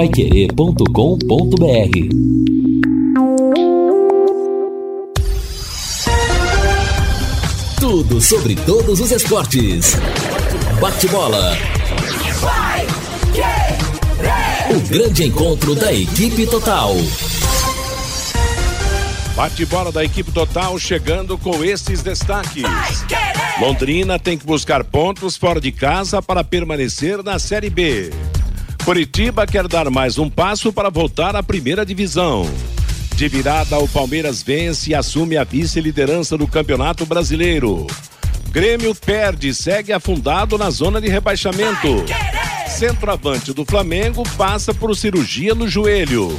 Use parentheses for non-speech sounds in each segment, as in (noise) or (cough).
paiquerê.com.br Tudo sobre todos os esportes. Bate-bola. O grande encontro da equipe total. Bate-bola da equipe total chegando com esses destaques. Londrina tem que buscar pontos fora de casa para permanecer na Série B. Curitiba quer dar mais um passo para voltar à primeira divisão. De virada, o Palmeiras vence e assume a vice-liderança do Campeonato Brasileiro. Grêmio perde e segue afundado na zona de rebaixamento. Centroavante do Flamengo passa por cirurgia no joelho.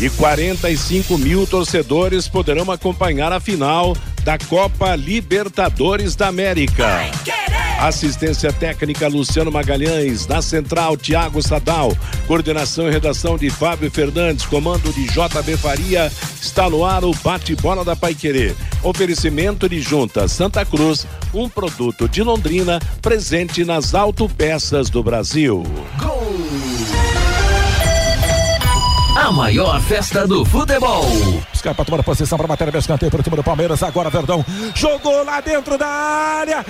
E 45 mil torcedores poderão acompanhar a final da Copa Libertadores da América. Assistência técnica Luciano Magalhães, na central Tiago Sadal, coordenação e redação de Fábio Fernandes, comando de JB Faria, está no ar o bate-bola da Paiquerê. Oferecimento de Junta Santa Cruz, um produto de Londrina, presente nas autopeças do Brasil. Gol! Maior festa do futebol. Para tomar posição para matéria de escanteio para o time do Palmeiras. Agora Verdão jogou lá dentro da área.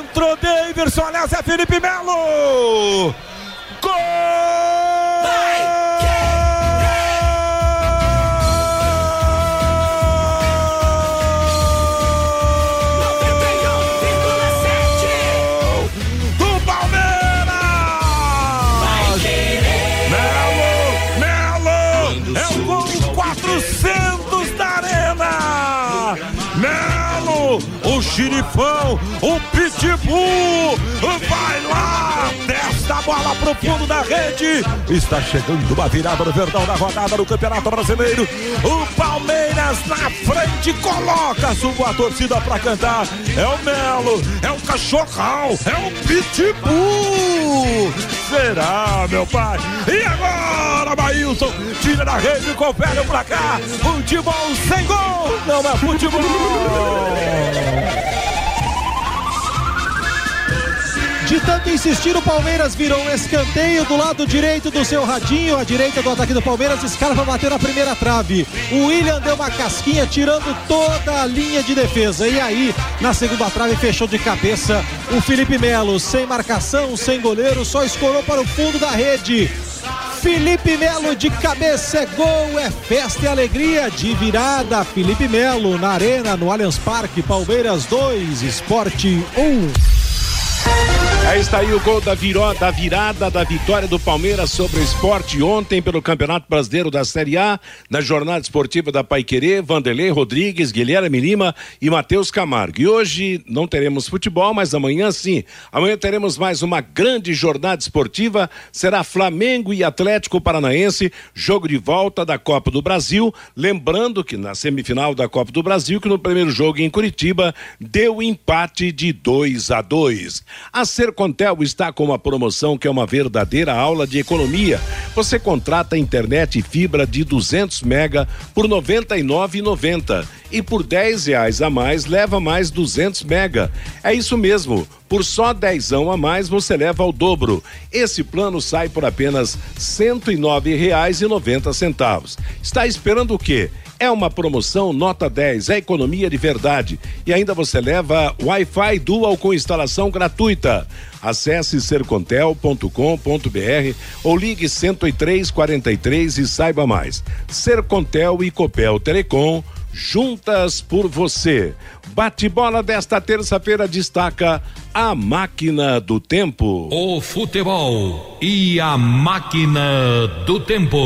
Entrou Davidson. Aliás, é Felipe Melo. Gol! Vai! Xirifão, o pitbull, vai lá, desta bola pro fundo da rede, está chegando uma virada no Verdão da rodada do Campeonato Brasileiro, o Palmeiras na frente coloca a torcida pra cantar, é o Melo, é o Cachorral, é o pitbull, será meu pai, e agora Maílson, tira da rede, confere o placar, futebol sem gol, não é futebol. De tanto insistir, o Palmeiras virou um escanteio do lado direito do seu radinho. A direita do ataque do Palmeiras, Scarpa bateu na primeira trave. O William deu uma casquinha, tirando toda a linha de defesa. E aí, na segunda trave, fechou de cabeça o Felipe Melo. Sem marcação, sem goleiro, só escorou para o fundo da rede. Felipe Melo de cabeça é gol, é festa e alegria de virada. Felipe Melo na arena, no Allianz Parque, Palmeiras 2, Esporte 1. Aí está aí o gol da, viró, da virada da vitória do Palmeiras sobre o esporte ontem pelo Campeonato Brasileiro da Série A, na jornada esportiva da Paiquerê, Vanderlei Rodrigues, Guilherme Lima e Matheus Camargo. E hoje não teremos futebol, mas amanhã sim. Amanhã teremos mais uma grande jornada esportiva. Será Flamengo e Atlético Paranaense, jogo de volta da Copa do Brasil. Lembrando que na semifinal da Copa do Brasil, que no primeiro jogo em Curitiba, deu empate de 2 a 2. A ser Sercontel está com uma promoção que é uma verdadeira aula de economia. Você contrata internet e fibra de 200 mega por R$ 99,90 e por 10 reais a mais leva mais 200 mega. É isso mesmo. Por só dezão a mais você leva ao dobro. Esse plano sai por apenas R$ 109,90. Está esperando o quê? É uma promoção nota 10, é economia de verdade. E ainda você leva Wi-Fi Dual com instalação gratuita. Acesse sercontel.com.br ou ligue 10343 e saiba mais. Sercontel e Copel Telecom, juntas por você. Bate-bola desta terça-feira destaca a máquina do tempo. O futebol e a máquina do tempo.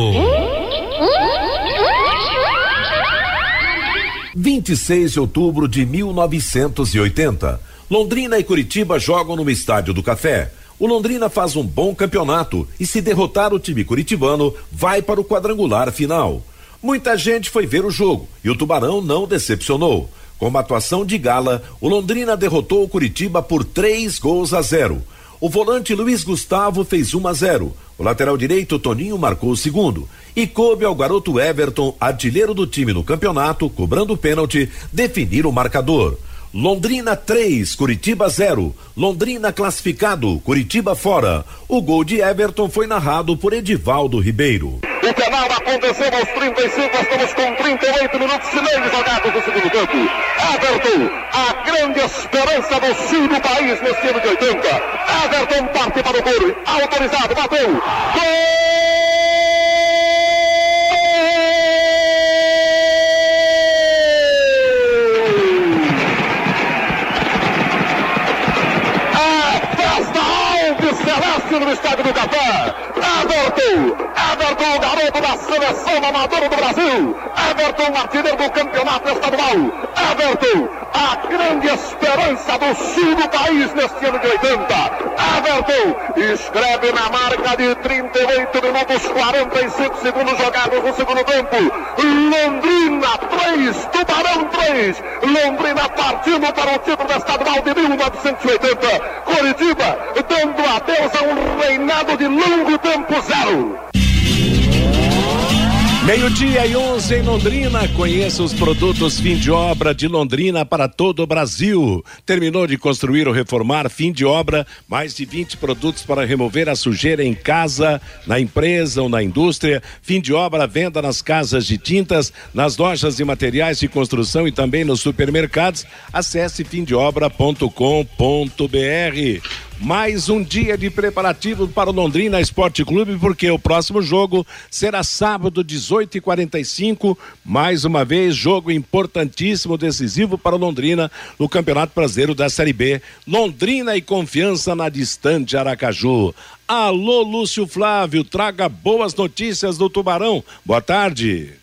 26 de outubro de 1980. Londrina e Curitiba jogam no Estádio do Café. O Londrina faz um bom campeonato e, se derrotar o time curitibano, vai para o quadrangular final. Muita gente foi ver o jogo e o Tubarão não decepcionou. Com uma atuação de gala, o Londrina derrotou o Curitiba por três gols a zero. O volante Luiz Gustavo fez 1 a 0. O lateral direito Toninho marcou o segundo. E coube ao garoto Everton, artilheiro do time no campeonato, cobrando o pênalti, definir o marcador. Londrina 3, Curitiba 0. Londrina classificado, Curitiba fora. O gol de Everton foi narrado por Edivaldo Ribeiro. O penal aconteceu aos 35, estamos com 38 minutos e meio jogados no segundo tempo. Everton, a grande esperança do sul do país nesse ano de 80. Everton parte para o gol, autorizado, bateu. Gol! No estádio do Café. Everton, Everton, garoto da seleção amadora do Brasil. Everton, artilheiro do campeonato estadual. Everton, a grande esperança do sul do país neste ano de 80. Everton escreve na marca de 38 minutos 45 segundos jogados no segundo tempo. Londrina 3, Tubarão 3. Londrina partindo para o título estadual de 1980. Coritiba dando adeus a um reinado de longo tempo zero. Meio-dia e 11 em Londrina. Conheça os produtos fim de obra de Londrina para todo o Brasil. Terminou de construir ou reformar, fim de obra, mais de 20 produtos para remover a sujeira em casa, na empresa ou na indústria. Fim de obra, venda nas casas de tintas, nas lojas de materiais de construção e também nos supermercados. Acesse fimdeobra.com.br mais um dia de preparativo para o Londrina Esporte Clube, porque o próximo jogo será sábado, 18h45. Mais uma vez, jogo importantíssimo, decisivo para o Londrina no Campeonato Brasileiro da Série B. Londrina e confiança na distante Aracaju. Alô, Lúcio Flávio, traga boas notícias do Tubarão. Boa tarde.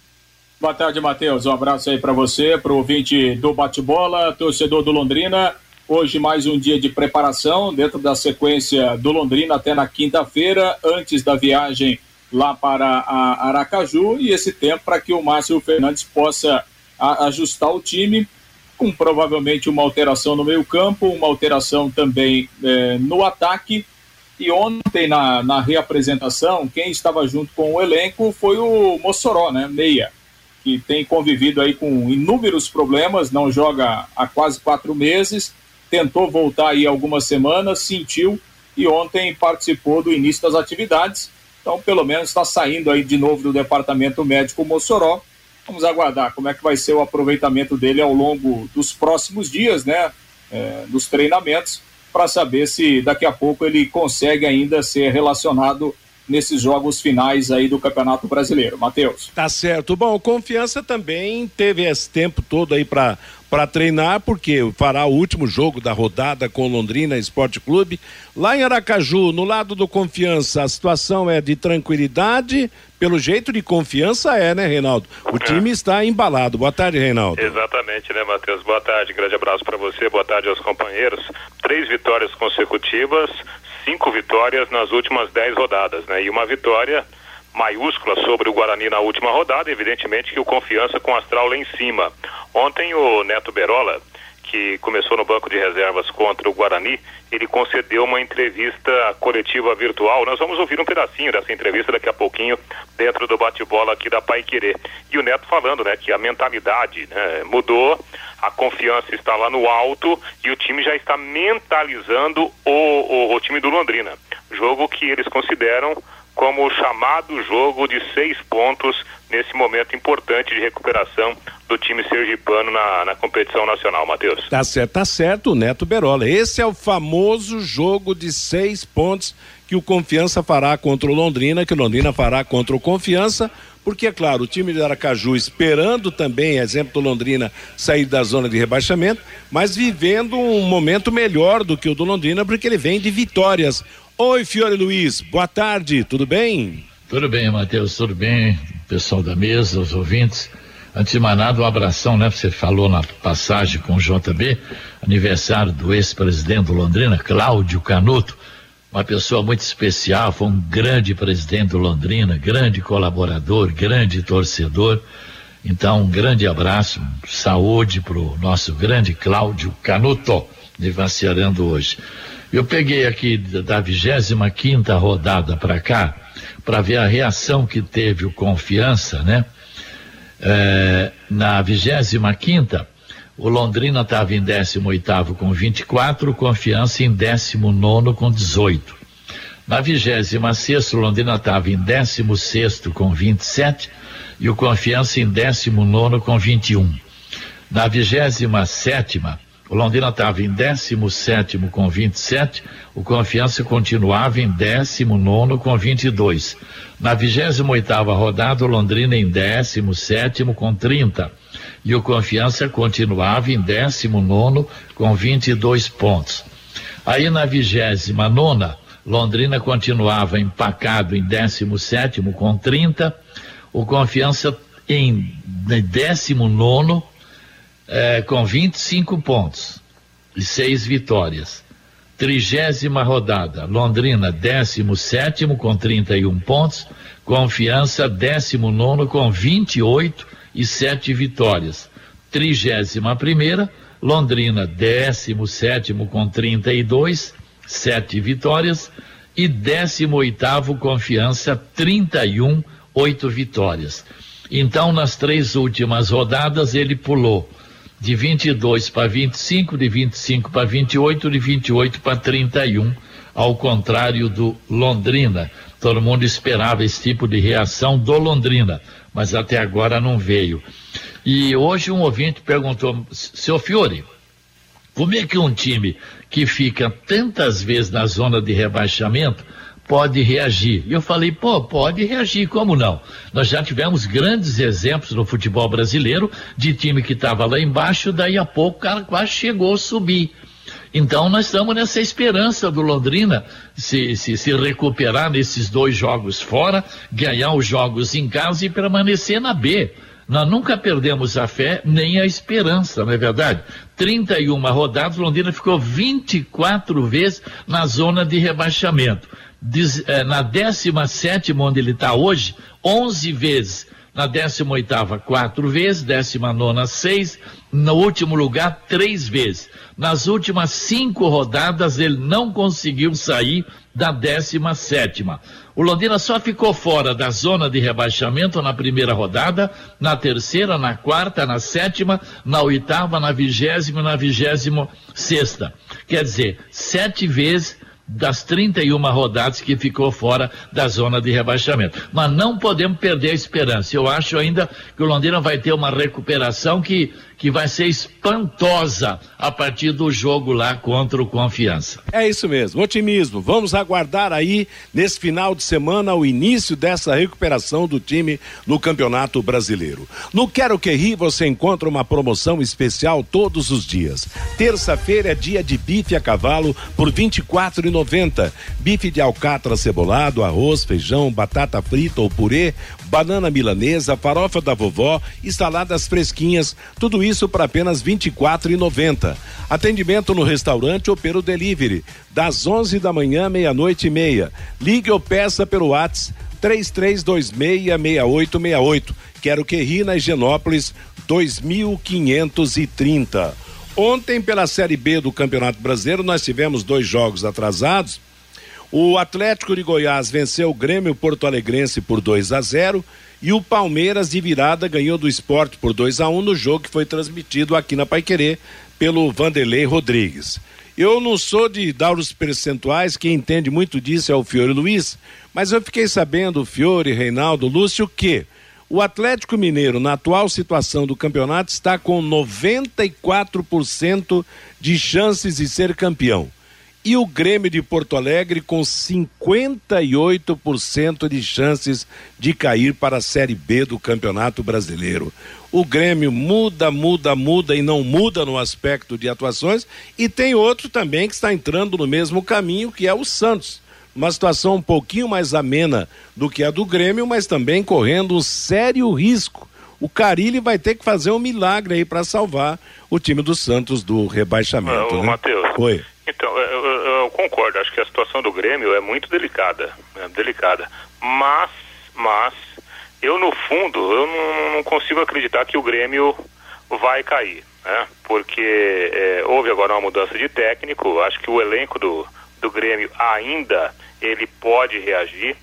Boa tarde, Matheus. Um abraço aí para você, para o ouvinte do bate-bola, torcedor do Londrina. Hoje mais um dia de preparação dentro da sequência do Londrina até na quinta-feira, antes da viagem lá para Aracaju. E esse tempo para que o Márcio Fernandes possa ajustar o time com provavelmente uma alteração no meio campo, uma alteração também é, no ataque. E ontem na, na reapresentação quem estava junto com o elenco foi o Mossoró, né, meia que tem convivido aí com inúmeros problemas, não joga há quase quatro meses tentou voltar aí algumas semanas, sentiu e ontem participou do início das atividades. Então, pelo menos está saindo aí de novo do departamento médico Mossoró. Vamos aguardar como é que vai ser o aproveitamento dele ao longo dos próximos dias, né? É, dos treinamentos, para saber se daqui a pouco ele consegue ainda ser relacionado nesses jogos finais aí do Campeonato Brasileiro. Matheus. Tá certo. Bom, confiança também teve esse tempo todo aí para para treinar, porque fará o último jogo da rodada com Londrina Esporte Clube. Lá em Aracaju, no lado do Confiança, a situação é de tranquilidade, pelo jeito de confiança é, né, Reinaldo? O é. time está embalado. Boa tarde, Reinaldo. Exatamente, né, Matheus? Boa tarde, grande abraço para você, boa tarde aos companheiros. Três vitórias consecutivas, cinco vitórias nas últimas dez rodadas, né? E uma vitória maiúscula sobre o Guarani na última rodada, evidentemente que o confiança com o Astral lá em cima. Ontem o Neto Berola, que começou no banco de reservas contra o Guarani, ele concedeu uma entrevista coletiva virtual. Nós vamos ouvir um pedacinho dessa entrevista daqui a pouquinho dentro do bate-bola aqui da Pai Querer. E o Neto falando, né, que a mentalidade né, mudou, a confiança está lá no alto e o time já está mentalizando o, o, o time do Londrina. Jogo que eles consideram como o chamado jogo de seis pontos nesse momento importante de recuperação do time sergipano na, na competição nacional, Matheus. Tá certo, tá certo, Neto Berola. Esse é o famoso jogo de seis pontos que o Confiança fará contra o Londrina, que o Londrina fará contra o Confiança, porque, é claro, o time de Aracaju esperando também, exemplo do Londrina, sair da zona de rebaixamento, mas vivendo um momento melhor do que o do Londrina, porque ele vem de vitórias. Oi, Fiore Luiz, boa tarde, tudo bem? Tudo bem, Matheus, tudo bem, pessoal da mesa, os ouvintes. Antes de mais nada, um abração, né? Você falou na passagem com o JB, aniversário do ex-presidente do Londrina, Cláudio Canuto, uma pessoa muito especial, foi um grande presidente do Londrina, grande colaborador, grande torcedor. Então, um grande abraço, saúde para o nosso grande Cláudio Canuto, aniversariando hoje. Eu peguei aqui da 25 quinta rodada para cá, para ver a reação que teve o Confiança, né? É, na 25 quinta, o Londrina estava em 18 com 24, o Confiança em 19 com 18. Na 26 o Londrina estava em 16 com 27 e o Confiança em 19 com 21. Na 27 o Londrina estava em 17 com 27, o Confiança continuava em 19 com 22. Na 28 rodada, o Londrina em 17 com 30. E o Confiança continuava em 19 com 22 pontos. Aí na 29, Londrina continuava empacado em 17 com 30. O Confiança em 19 é, com 25 pontos e seis vitórias. Trigésima rodada, Londrina, 17 com 31 pontos, Confiança, 19 com 28 e sete vitórias. Trigésima primeira, Londrina, 17 com 32, sete vitórias. E 18 Confiança, 31, oito vitórias. Então, nas três últimas rodadas, ele pulou de 22 para 25, de 25 para 28, de 28 para 31, ao contrário do Londrina. Todo mundo esperava esse tipo de reação do Londrina, mas até agora não veio. E hoje um ouvinte perguntou, seu Fiore, como é que um time que fica tantas vezes na zona de rebaixamento pode reagir. E eu falei, pô, pode reagir, como não? Nós já tivemos grandes exemplos no futebol brasileiro de time que estava lá embaixo, daí a pouco o cara quase chegou a subir. Então nós estamos nessa esperança do Londrina se, se, se recuperar nesses dois jogos fora, ganhar os jogos em casa e permanecer na B. Nós nunca perdemos a fé nem a esperança, não é verdade? 31 rodadas, Londrina ficou 24 vezes na zona de rebaixamento é, na 17 onde ele está hoje, 11 vezes. Na 18 quatro vezes, 19 seis, no último lugar, três vezes. Nas últimas cinco rodadas, ele não conseguiu sair da 17. O Londrina só ficou fora da zona de rebaixamento na primeira rodada, na terceira, na quarta, na sétima, na oitava, na vigésima e na vigésima sexta. Quer dizer, sete vezes das 31 rodadas que ficou fora da zona de rebaixamento. Mas não podemos perder a esperança. Eu acho ainda que o Londrina vai ter uma recuperação que que vai ser espantosa a partir do jogo lá contra o Confiança. É isso mesmo, otimismo. Vamos aguardar aí nesse final de semana o início dessa recuperação do time no Campeonato Brasileiro. No Quero Que Ri você encontra uma promoção especial todos os dias. Terça-feira é dia de bife a cavalo por R$ 24,90. Bife de alcatra cebolado, arroz, feijão, batata frita ou purê, banana milanesa, farofa da vovó e saladas fresquinhas, tudo isso por apenas R$ 24,90. Atendimento no restaurante ou pelo delivery, das 11 da manhã, meia-noite e meia. Ligue ou peça pelo WhatsApp 33266868. Quero que ri na Higienópolis 2530. Ontem, pela Série B do Campeonato Brasileiro, nós tivemos dois jogos atrasados o Atlético de Goiás venceu o Grêmio Porto Alegrense por 2 a 0 e o Palmeiras de virada ganhou do esporte por 2 a 1 no jogo que foi transmitido aqui na Paiquerê pelo Vanderlei Rodrigues. Eu não sou de dar os percentuais, quem entende muito disso é o Fiore Luiz, mas eu fiquei sabendo, Fiore, Reinaldo, Lúcio, que o Atlético Mineiro, na atual situação do campeonato, está com 94% de chances de ser campeão e o Grêmio de Porto Alegre com 58% de chances de cair para a Série B do Campeonato Brasileiro. O Grêmio muda, muda, muda e não muda no aspecto de atuações, e tem outro também que está entrando no mesmo caminho, que é o Santos. Uma situação um pouquinho mais amena do que a do Grêmio, mas também correndo um sério risco. O Carilli vai ter que fazer um milagre aí para salvar o time do Santos do rebaixamento. Ô, né? Matheus. Oi. Então, eu, concordo, acho que a situação do Grêmio é muito delicada, né? delicada. Mas, mas, eu no fundo, eu não, não, consigo acreditar que o Grêmio vai cair, né? Porque é, houve agora uma mudança de técnico, acho que o elenco do, do Grêmio ainda ele pode reagir.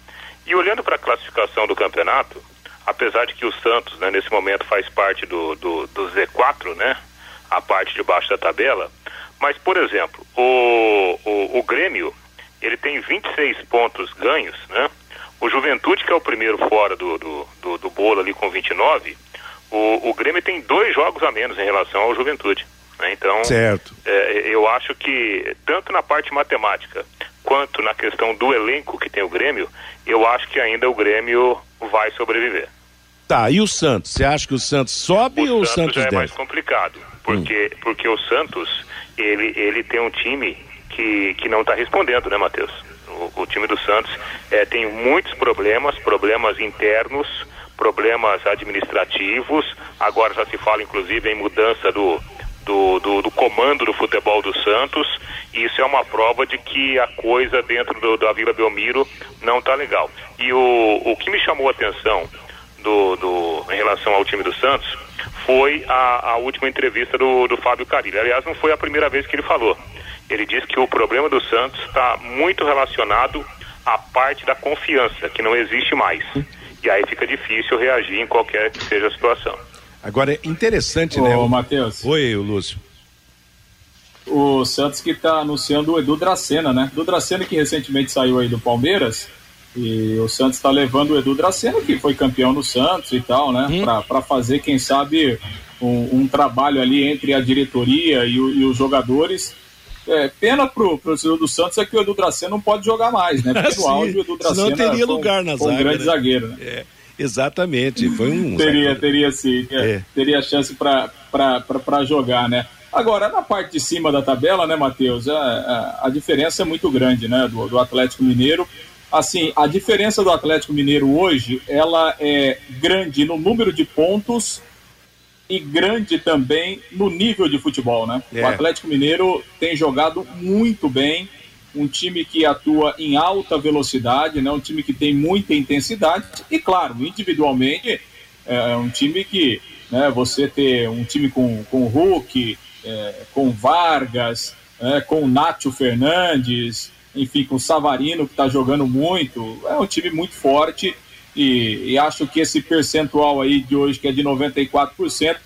E olhando para a classificação do campeonato, apesar de que o Santos, né, nesse momento faz parte do, do, do Z4, né? a parte de baixo da tabela, mas, por exemplo, o, o, o Grêmio, ele tem 26 pontos ganhos, né? O Juventude, que é o primeiro fora do, do, do, do bolo ali com 29, o, o Grêmio tem dois jogos a menos em relação ao Juventude. Né? Então, certo. É, eu acho que tanto na parte matemática quanto na questão do elenco que tem o Grêmio, eu acho que ainda o Grêmio vai sobreviver. Tá, e o Santos? Você acha que o Santos sobe o ou o Santos Santos já é mais complicado, porque, hum. porque o Santos, ele, ele tem um time que, que não está respondendo, né, Matheus? O, o, time do Santos é, tem muitos problemas, problemas internos, problemas administrativos, agora já se fala inclusive em mudança do, do, do, do, comando do futebol do Santos, e isso é uma prova de que a coisa dentro do, da Vila Belmiro não está legal. E o, o que me chamou a atenção do, do, em relação ao time do Santos foi a, a última entrevista do, do Fábio Carilli. Aliás, não foi a primeira vez que ele falou. Ele disse que o problema do Santos está muito relacionado à parte da confiança, que não existe mais. E aí fica difícil reagir em qualquer que seja a situação. Agora é interessante, Ô, né? Ô, Matheus. Oi, Lúcio. O Santos que está anunciando o Edu Dracena, né? Edu Dracena que recentemente saiu aí do Palmeiras. E o Santos está levando o Edu Dracena, que foi campeão no Santos e tal, né? Hum. Para fazer, quem sabe, um, um, trabalho ali entre a diretoria e, o, e os jogadores. É, pena pro, torcedor do Santos é que o Edu Dracena não pode jogar mais, né? Porque (laughs) no auge o Edu Dracena não teria lugar na foi um grande né? zagueiro, né? É. Exatamente, foi um. (laughs) teria, zagueiro. teria sim. É, é. Teria chance para jogar, né? Agora, na parte de cima da tabela, né, Matheus? A, a, a, diferença é muito grande, né? Do, do Atlético Mineiro. Assim, a diferença do Atlético Mineiro hoje, ela é grande no número de pontos e grande também no nível de futebol, né? É. O Atlético Mineiro tem jogado muito bem, um time que atua em alta velocidade, né? Um time que tem muita intensidade e, claro, individualmente é um time que, né? Você ter um time com, com Hulk, é, com Vargas, é, com o Nátio Fernandes, enfim, com o Savarino, que está jogando muito. É um time muito forte e, e, acho que esse percentual aí de hoje, que é de 94%,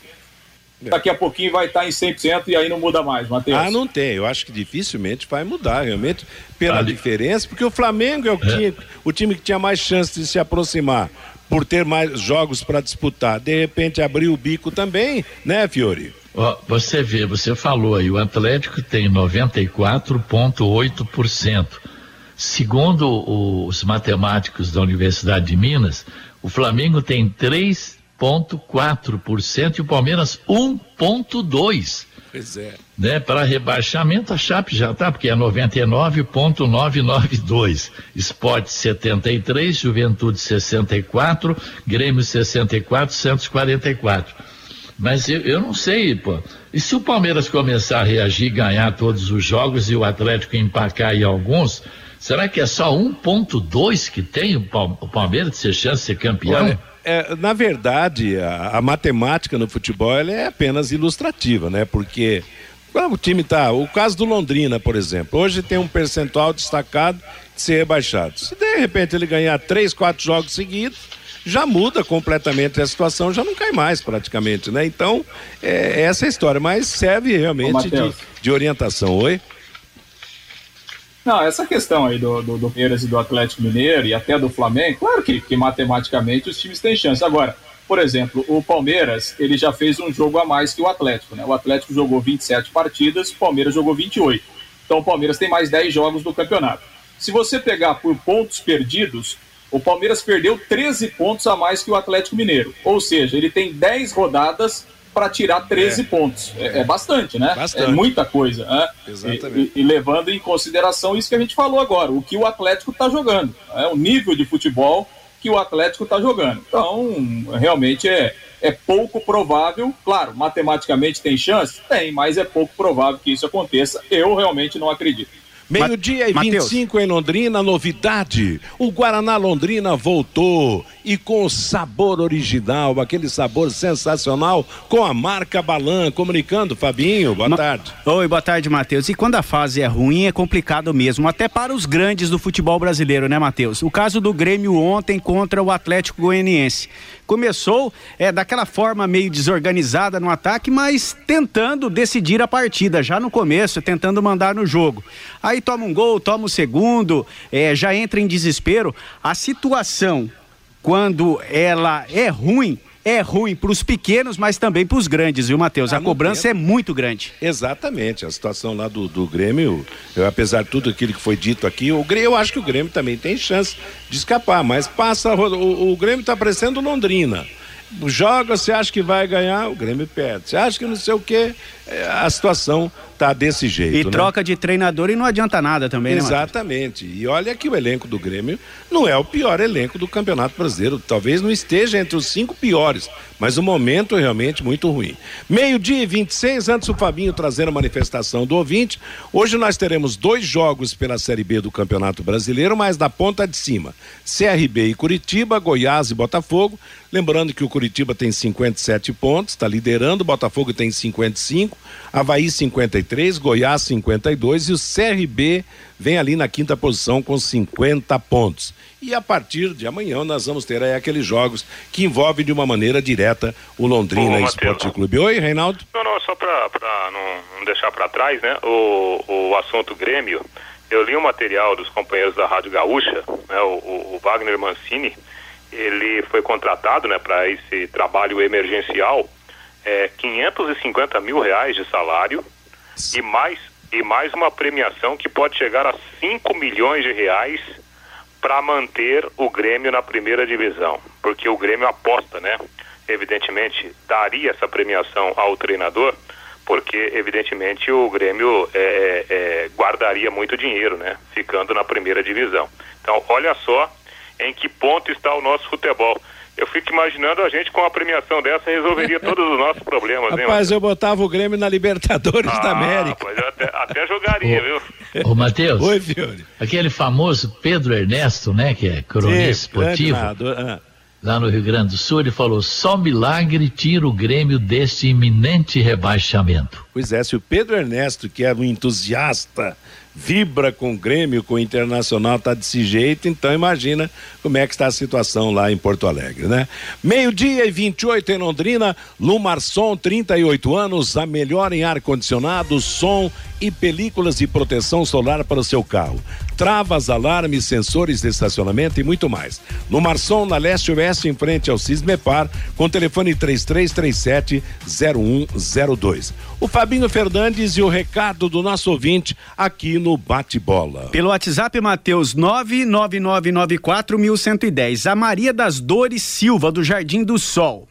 é. daqui a pouquinho vai estar tá em 100% e aí não muda mais, Matheus. Ah, não tem. Eu acho que dificilmente vai mudar, realmente, pela Ali. diferença, porque o Flamengo é o, é. Time, o time que tinha mais chance de se aproximar por ter mais jogos para disputar. De repente abriu o bico também, né, Fiore? Você vê, você falou aí, o Atlético tem 94,8%. Segundo os matemáticos da Universidade de Minas, o Flamengo tem 3,4% e o Palmeiras 1,2%. Pois é. Né? Para rebaixamento, a Chape já está, porque é 99,992. Esporte 73, Juventude 64, Grêmio 64, Santos 44. Mas eu, eu não sei, pô. E se o Palmeiras começar a reagir, ganhar todos os jogos e o Atlético empacar em alguns, será que é só 1,2 que tem o Palmeiras de ser chance de ser campeão? Olha, é, na verdade, a, a, matemática no futebol é apenas ilustrativa, né? Porque o time tá. O caso do Londrina, por exemplo, hoje tem um percentual destacado de ser rebaixado. Se de repente ele ganhar três, quatro jogos seguidos já muda completamente a situação, já não cai mais praticamente, né? Então, é, é essa é a história, mas serve realmente de, de, orientação. Oi? Não, essa questão aí do, do, do Palmeiras e do Atlético Mineiro e até do Flamengo, claro que, que matematicamente os times têm chance. Agora, por exemplo, o Palmeiras, ele já fez um jogo a mais que o Atlético, né? O Atlético jogou 27 partidas, o Palmeiras jogou 28. Então o Palmeiras tem mais 10 jogos do campeonato. Se você pegar por pontos perdidos, o Palmeiras perdeu 13 pontos a mais que o Atlético Mineiro. Ou seja, ele tem 10 rodadas para tirar 13 é. pontos. É, é, bastante, né? Bastante. É muita coisa. Né? Exatamente. E, e, e, levando em consideração isso que a gente falou agora, o que o Atlético está jogando. É o nível de futebol que o Atlético está jogando. Então, realmente é, é pouco provável. Claro, matematicamente tem chance? Tem, mas é pouco provável que isso aconteça. Eu realmente não acredito. Meio-dia e 25 em Londrina, novidade. O Guaraná Londrina voltou e com o sabor original, aquele sabor sensacional, com a marca Balan. Comunicando, Fabinho, boa Ma tarde. Oi, boa tarde, Matheus. E quando a fase é ruim, é complicado mesmo, até para os grandes do futebol brasileiro, né, Matheus? O caso do Grêmio ontem contra o Atlético Goianiense. Começou é, daquela forma meio desorganizada no ataque, mas tentando decidir a partida já no começo, tentando mandar no jogo. Aí toma um gol, toma o segundo, é, já entra em desespero. A situação, quando ela é ruim, é ruim para os pequenos, mas também para os grandes, viu, Matheus? Ah, a cobrança é muito grande. Exatamente. A situação lá do, do Grêmio, eu, apesar de tudo aquilo que foi dito aqui, o Grêmio, eu acho que o Grêmio também tem chance de escapar, mas passa. O, o Grêmio está parecendo Londrina joga, você acha que vai ganhar, o Grêmio perde. Você acha que não sei o quê, é, a situação tá desse jeito. E né? troca de treinador e não adianta nada também, né, Exatamente. Né, e olha que o elenco do Grêmio não é o pior elenco do Campeonato Brasileiro. Talvez não esteja entre os cinco piores, mas o momento é realmente muito ruim. Meio-dia e 26, antes o Fabinho trazer a manifestação do ouvinte. Hoje nós teremos dois jogos pela Série B do Campeonato Brasileiro, mas da ponta de cima: CRB e Curitiba, Goiás e Botafogo. Lembrando que o Curitiba tem 57 pontos, está liderando, o Botafogo tem 55, Havaí 53, Goiás 52 e o CRB vem ali na quinta posição com 50 pontos. E a partir de amanhã nós vamos ter aí aqueles jogos que envolvem de uma maneira direta o Londrina Ô, Esporte Clube. Oi, Reinaldo? Não, não, só para não, deixar para trás, né? O, o assunto Grêmio, eu li um material dos companheiros da Rádio Gaúcha, né? O, o Wagner Mancini, ele foi contratado, né, para esse trabalho emergencial, é, 550 mil reais de salário e mais e mais uma premiação que pode chegar a 5 milhões de reais para manter o Grêmio na primeira divisão, porque o Grêmio aposta, né? Evidentemente, daria essa premiação ao treinador, porque evidentemente o Grêmio é, é, é, guardaria muito dinheiro, né? Ficando na primeira divisão. Então, olha só em que ponto está o nosso futebol. Eu fico imaginando a gente com uma premiação dessa resolveria todos os nossos problemas, Rapaz, hein, eu botava o Grêmio na Libertadores ah, da América. Pois eu até, até jogaria, viu? Ô, Matheus. Oi, Fiore. Aquele famoso Pedro Ernesto, né, que é cronista esportivo. Ah. Lá no Rio Grande do Sul, ele falou: só milagre tira o Grêmio desse iminente rebaixamento. Pois é, se o Pedro Ernesto, que é um entusiasta vibra com o Grêmio, com o Internacional, tá desse jeito, então imagina como é que está a situação lá em Porto Alegre, né? Meio-dia e 28 em Londrina, Lumarson, 38 anos, a melhor em ar-condicionado, som e películas de proteção solar para o seu carro. Travas, alarmes, sensores de estacionamento e muito mais. No Marçom, na Leste Oeste, em frente ao Cismepar, com telefone 3337 0102. O Fabinho Fernandes e o recado do nosso ouvinte aqui no Bate-Bola. Pelo WhatsApp, Matheus 99994110. A Maria das Dores Silva, do Jardim do Sol.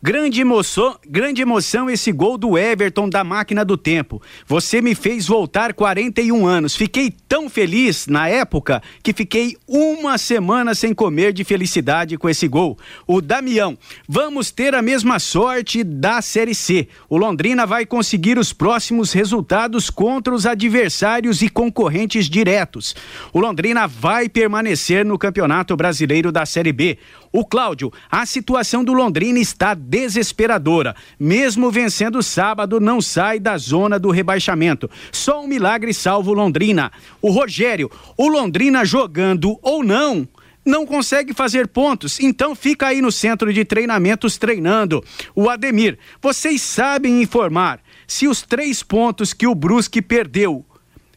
Grande emoção, grande emoção esse gol do Everton da máquina do tempo. Você me fez voltar 41 anos. Fiquei tão feliz na época que fiquei uma semana sem comer de felicidade com esse gol. O Damião, vamos ter a mesma sorte da Série C. O Londrina vai conseguir os próximos resultados contra os adversários e concorrentes diretos. O Londrina vai permanecer no Campeonato Brasileiro da Série B. O Cláudio, a situação do Londrina está desesperadora. Mesmo vencendo sábado, não sai da zona do rebaixamento. Só um milagre salva o Londrina. O Rogério, o Londrina jogando ou não, não consegue fazer pontos, então fica aí no centro de treinamentos treinando. O Ademir, vocês sabem informar se os três pontos que o Brusque perdeu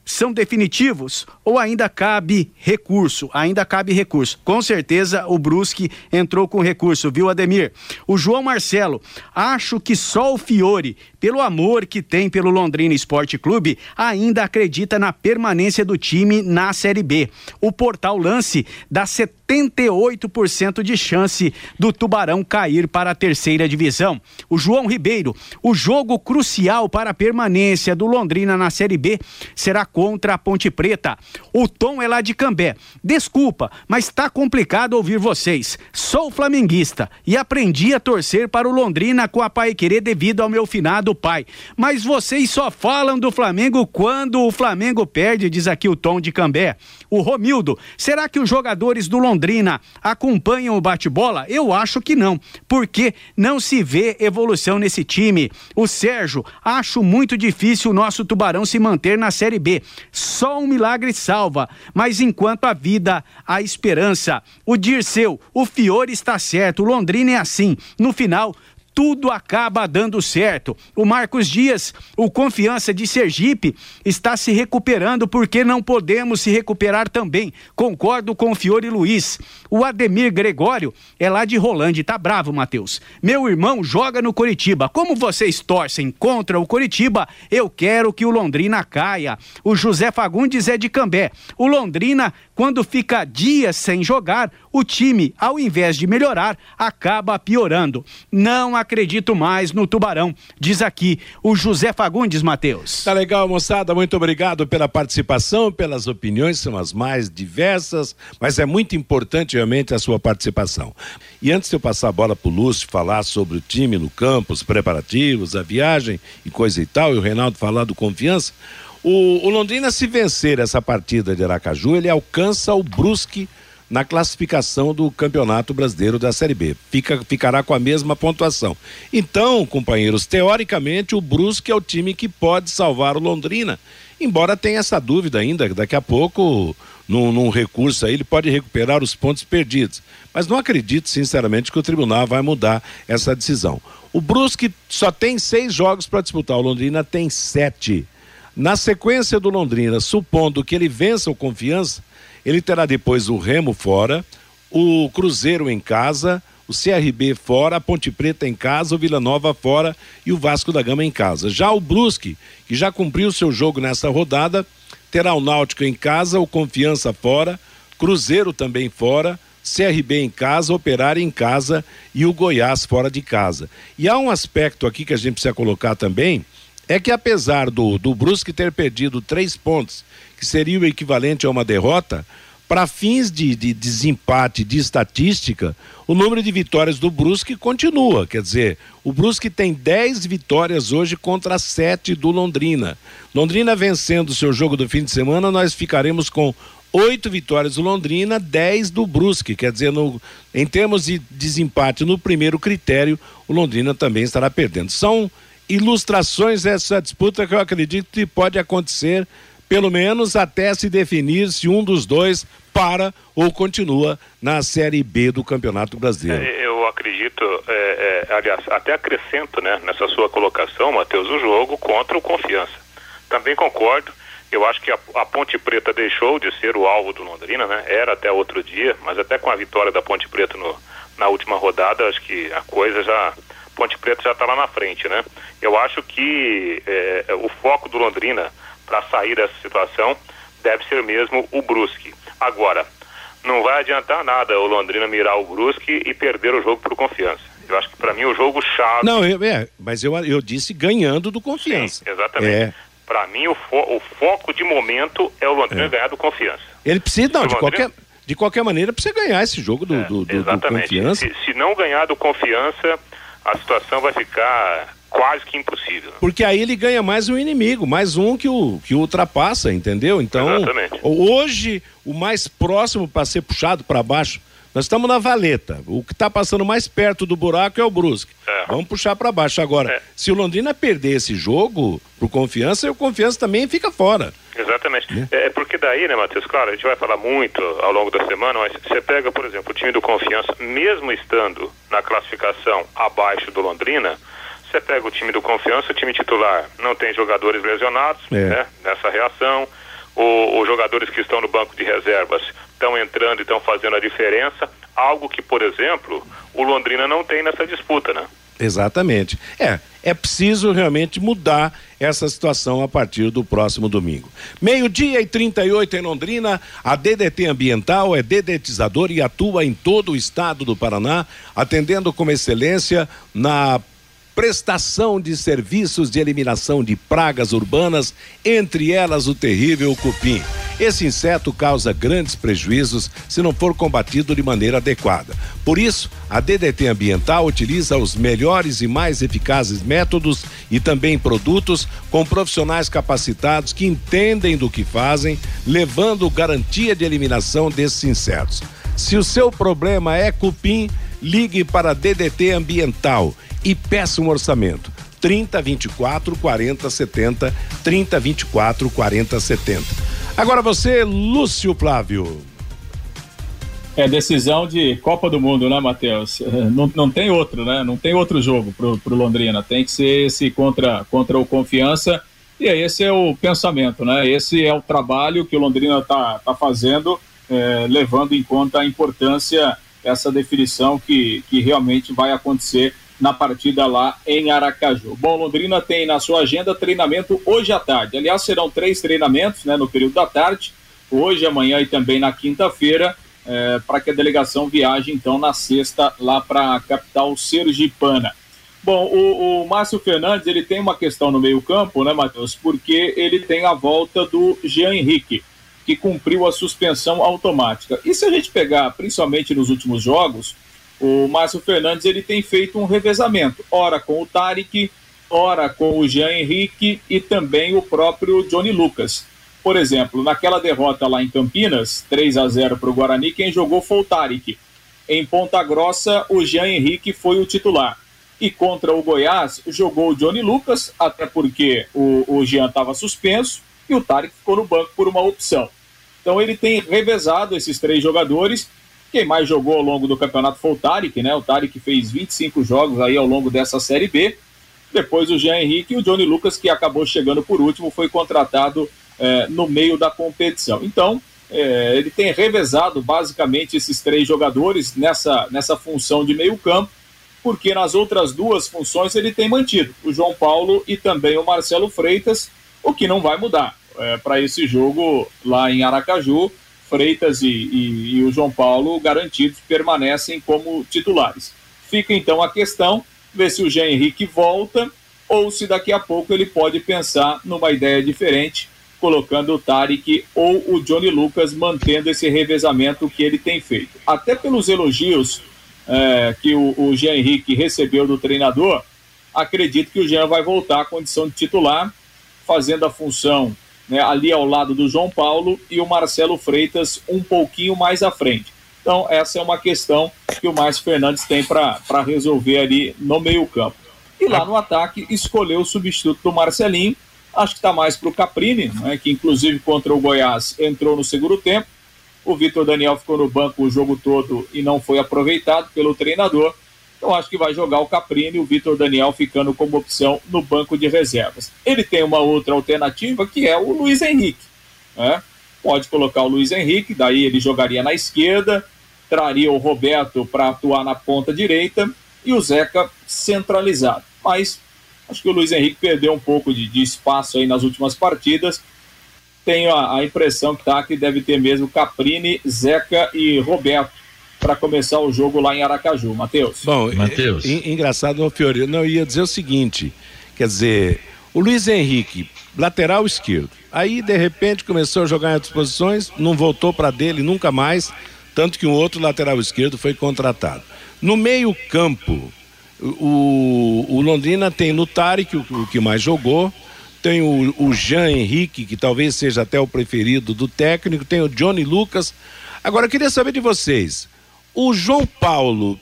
são definitivos ou ainda cabe recurso? Ainda cabe recurso. Com certeza o Brusque entrou com recurso, viu, Ademir? O João Marcelo, acho que só o Fiore, pelo amor que tem pelo Londrina Esporte Clube, ainda acredita na permanência do time na Série B. O portal Lance dá 78% de chance do Tubarão cair para a terceira divisão. O João Ribeiro, o jogo crucial para a permanência do Londrina na Série B será contra a Ponte Preta. O Tom é lá de Cambé. Desculpa, mas está complicado ouvir vocês. Sou flamenguista e aprendi a torcer para o Londrina com a Pai Querer devido ao meu finado do pai. Mas vocês só falam do Flamengo quando o Flamengo perde, diz aqui o Tom de Cambé. O Romildo, será que os jogadores do Londrina acompanham o bate-bola? Eu acho que não, porque não se vê evolução nesse time. O Sérgio, acho muito difícil o nosso Tubarão se manter na Série B. Só um milagre salva, mas enquanto a vida, a esperança. O Dirceu, o Fiore está certo, o Londrina é assim. No final, tudo acaba dando certo. O Marcos Dias, o confiança de Sergipe, está se recuperando porque não podemos se recuperar também. Concordo com o Fiore Luiz. O Ademir Gregório é lá de Rolândia, tá bravo, Matheus. Meu irmão joga no Coritiba. Como vocês torcem contra o Coritiba, eu quero que o Londrina caia. O José Fagundes é de Cambé. O Londrina, quando fica dias sem jogar, o time, ao invés de melhorar, acaba piorando. Não acredito mais no Tubarão, diz aqui o José Fagundes Matheus. Tá legal, moçada. Muito obrigado pela participação, pelas opiniões, são as mais diversas, mas é muito importante realmente a sua participação. E antes de eu passar a bola pro Lúcio falar sobre o time no campo, os preparativos, a viagem e coisa e tal, e o Reinaldo falar do confiança, o, o Londrina, se vencer essa partida de Aracaju, ele alcança o Brusque na classificação do Campeonato Brasileiro da Série B. Fica, ficará com a mesma pontuação. Então, companheiros, teoricamente o Brusque é o time que pode salvar o Londrina. Embora tenha essa dúvida ainda, daqui a pouco, num, num recurso aí, ele pode recuperar os pontos perdidos. Mas não acredito, sinceramente, que o tribunal vai mudar essa decisão. O Brusque só tem seis jogos para disputar, o Londrina tem sete. Na sequência do Londrina, supondo que ele vença o confiança, ele terá depois o Remo fora, o Cruzeiro em casa, o CRB fora, a Ponte Preta em casa, o Vila Nova fora e o Vasco da Gama em casa. Já o Brusque, que já cumpriu seu jogo nessa rodada, terá o Náutico em casa, o Confiança fora, Cruzeiro também fora, CRB em casa, Operário em casa e o Goiás fora de casa. E há um aspecto aqui que a gente precisa colocar também, é que apesar do, do Brusque ter perdido três pontos que seria o equivalente a uma derrota, para fins de, de, desempate de estatística, o número de vitórias do Brusque continua. Quer dizer, o Brusque tem 10 vitórias hoje contra 7 do Londrina. Londrina vencendo o seu jogo do fim de semana, nós ficaremos com oito vitórias do Londrina, 10 do Brusque. Quer dizer, no, em termos de desempate no primeiro critério, o Londrina também estará perdendo. São ilustrações dessa disputa que eu acredito que pode acontecer pelo menos até se definir se um dos dois para ou continua na Série B do Campeonato Brasileiro. É, eu acredito, é, é, aliás, até acrescento né, nessa sua colocação, Matheus, o jogo contra o Confiança. Também concordo. Eu acho que a, a, Ponte Preta deixou de ser o alvo do Londrina, né? Era até outro dia, mas até com a vitória da Ponte Preta no, na última rodada, acho que a coisa já. Ponte Preta já está lá na frente, né? Eu acho que é, o foco do Londrina para sair dessa situação deve ser mesmo o Brusque. Agora, não vai adiantar nada o Londrina mirar o Brusque e perder o jogo por confiança. Eu acho que para mim o jogo chave. Não, eu, é, mas eu, eu disse ganhando do confiança. Sim, exatamente. É. Para mim o, fo o, foco de momento é o Londrina é. ganhar do confiança. Ele precisa, não, de Londrina... qualquer, de qualquer maneira precisa ganhar esse jogo do, é, do, do, do confiança. Se, se não ganhar do confiança, a situação vai ficar quase que impossível. Porque aí ele ganha mais um inimigo, mais um que o que o ultrapassa, entendeu? Então, Exatamente. hoje o mais próximo para ser puxado para baixo, nós estamos na valeta. O que está passando mais perto do buraco é o Brusque. É. Vamos puxar para baixo agora. É. Se o Londrina perder esse jogo por confiança, o confiança também fica fora. Exatamente. É. é porque daí, né, Matheus? Claro, a gente vai falar muito ao longo da semana, mas você pega, por exemplo, o time do Confiança, mesmo estando na classificação abaixo do Londrina, você pega o time do Confiança, o time titular não tem jogadores lesionados é. né, nessa reação. Os jogadores que estão no banco de reservas estão entrando e estão fazendo a diferença. Algo que, por exemplo, o Londrina não tem nessa disputa, né? Exatamente. É, é preciso realmente mudar essa situação a partir do próximo domingo. Meio-dia e 38 em Londrina, a DDT Ambiental é dedetizador e atua em todo o estado do Paraná, atendendo com excelência na prestação de serviços de eliminação de pragas urbanas, entre elas o terrível cupim. Esse inseto causa grandes prejuízos se não for combatido de maneira adequada. Por isso, a DDT Ambiental utiliza os melhores e mais eficazes métodos e também produtos com profissionais capacitados que entendem do que fazem, levando garantia de eliminação desses insetos. Se o seu problema é cupim, ligue para a DDT Ambiental e peça um orçamento. 30 24 40 70 30 24 40 70. Agora você, Lúcio Flávio. É decisão de Copa do Mundo, né, Matheus? Não, não tem outro, né? Não tem outro jogo pro, pro Londrina. Tem que ser esse contra, contra o Confiança. E esse é o pensamento, né? Esse é o trabalho que o Londrina tá, tá fazendo, é, levando em conta a importância essa definição que, que realmente vai acontecer na partida lá em Aracaju. Bom, Londrina tem na sua agenda treinamento hoje à tarde. Aliás, serão três treinamentos né, no período da tarde, hoje, amanhã e também na quinta-feira, é, para que a delegação viaje então na sexta lá para a capital sergipana. Bom, o, o Márcio Fernandes ele tem uma questão no meio-campo, né, Matheus? Porque ele tem a volta do Jean Henrique, que cumpriu a suspensão automática. E se a gente pegar, principalmente nos últimos jogos, o Márcio Fernandes ele tem feito um revezamento, ora com o Tarek, ora com o Jean Henrique e também o próprio Johnny Lucas. Por exemplo, naquela derrota lá em Campinas, 3 a 0 para o Guarani, quem jogou foi o Tarek. Em Ponta Grossa, o Jean Henrique foi o titular. E contra o Goiás, jogou o Johnny Lucas, até porque o, o Jean estava suspenso e o Tarek ficou no banco por uma opção. Então ele tem revezado esses três jogadores quem mais jogou ao longo do campeonato foi o Tarek, né? O Tarek fez 25 jogos aí ao longo dessa Série B. Depois o Jean Henrique e o Johnny Lucas, que acabou chegando por último, foi contratado é, no meio da competição. Então, é, ele tem revezado basicamente esses três jogadores nessa, nessa função de meio campo, porque nas outras duas funções ele tem mantido o João Paulo e também o Marcelo Freitas, o que não vai mudar é, para esse jogo lá em Aracaju. Freitas e, e, e o João Paulo garantidos permanecem como titulares. Fica então a questão, ver se o Jean Henrique volta ou se daqui a pouco ele pode pensar numa ideia diferente, colocando o Tarek ou o Johnny Lucas mantendo esse revezamento que ele tem feito. Até pelos elogios é, que o, o Jean Henrique recebeu do treinador, acredito que o Jean vai voltar à condição de titular, fazendo a função né, ali ao lado do João Paulo e o Marcelo Freitas um pouquinho mais à frente. Então, essa é uma questão que o Márcio Fernandes tem para resolver ali no meio-campo. E lá no ataque, escolheu o substituto do Marcelinho. Acho que está mais para o Caprini, né, que inclusive contra o Goiás entrou no segundo tempo. O Vitor Daniel ficou no banco o jogo todo e não foi aproveitado pelo treinador. Então acho que vai jogar o Caprini o Vitor Daniel ficando como opção no banco de reservas. Ele tem uma outra alternativa que é o Luiz Henrique. Né? Pode colocar o Luiz Henrique, daí ele jogaria na esquerda, traria o Roberto para atuar na ponta direita e o Zeca centralizado. Mas acho que o Luiz Henrique perdeu um pouco de, de espaço aí nas últimas partidas. Tenho a, a impressão que tá que deve ter mesmo Caprini, Zeca e Roberto para começar o jogo lá em Aracaju. Matheus. Bom, Mateus. engraçado, Fiori, não, eu ia dizer o seguinte, quer dizer, o Luiz Henrique, lateral esquerdo, aí de repente começou a jogar em outras posições, não voltou para dele nunca mais, tanto que um outro lateral esquerdo foi contratado. No meio campo, o, o Londrina tem no Tarek, o, o que mais jogou, tem o, o Jean Henrique, que talvez seja até o preferido do técnico, tem o Johnny Lucas. Agora, eu queria saber de vocês, o João Paulo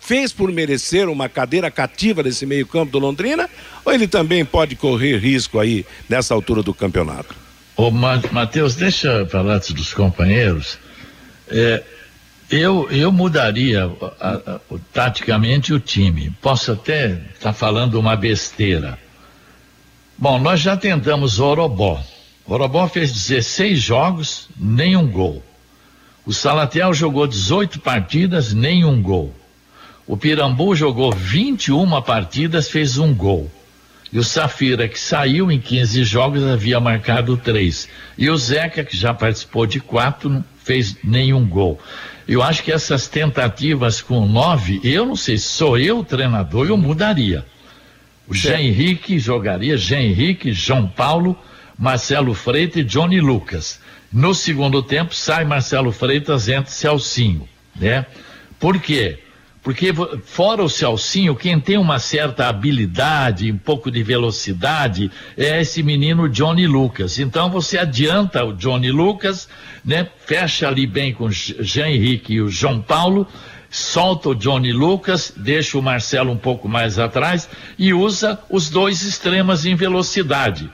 fez por merecer uma cadeira cativa nesse meio-campo do Londrina? Ou ele também pode correr risco aí nessa altura do campeonato? Ô, Matheus, deixa eu falar dos companheiros. É, eu, eu mudaria a, a, taticamente o time. Posso até estar tá falando uma besteira. Bom, nós já tentamos o Orobó. O Orobó fez 16 jogos, nenhum gol. O Salatiel jogou 18 partidas, nenhum gol. O Pirambu jogou 21 partidas, fez um gol. E o Safira, que saiu em 15 jogos, havia marcado três. E o Zeca, que já participou de quatro, não fez nenhum gol. Eu acho que essas tentativas com nove, eu não sei, sou eu o treinador, eu mudaria. O Jean Henrique jogaria, Jean Henrique, João Paulo, Marcelo Freitas e Johnny Lucas. No segundo tempo, sai Marcelo Freitas, entra Celcinho, né? Por quê? Porque fora o Celcinho, quem tem uma certa habilidade, um pouco de velocidade, é esse menino Johnny Lucas. Então você adianta o Johnny Lucas, né? Fecha ali bem com o Jean Henrique e o João Paulo, solta o Johnny Lucas, deixa o Marcelo um pouco mais atrás e usa os dois extremas em velocidade.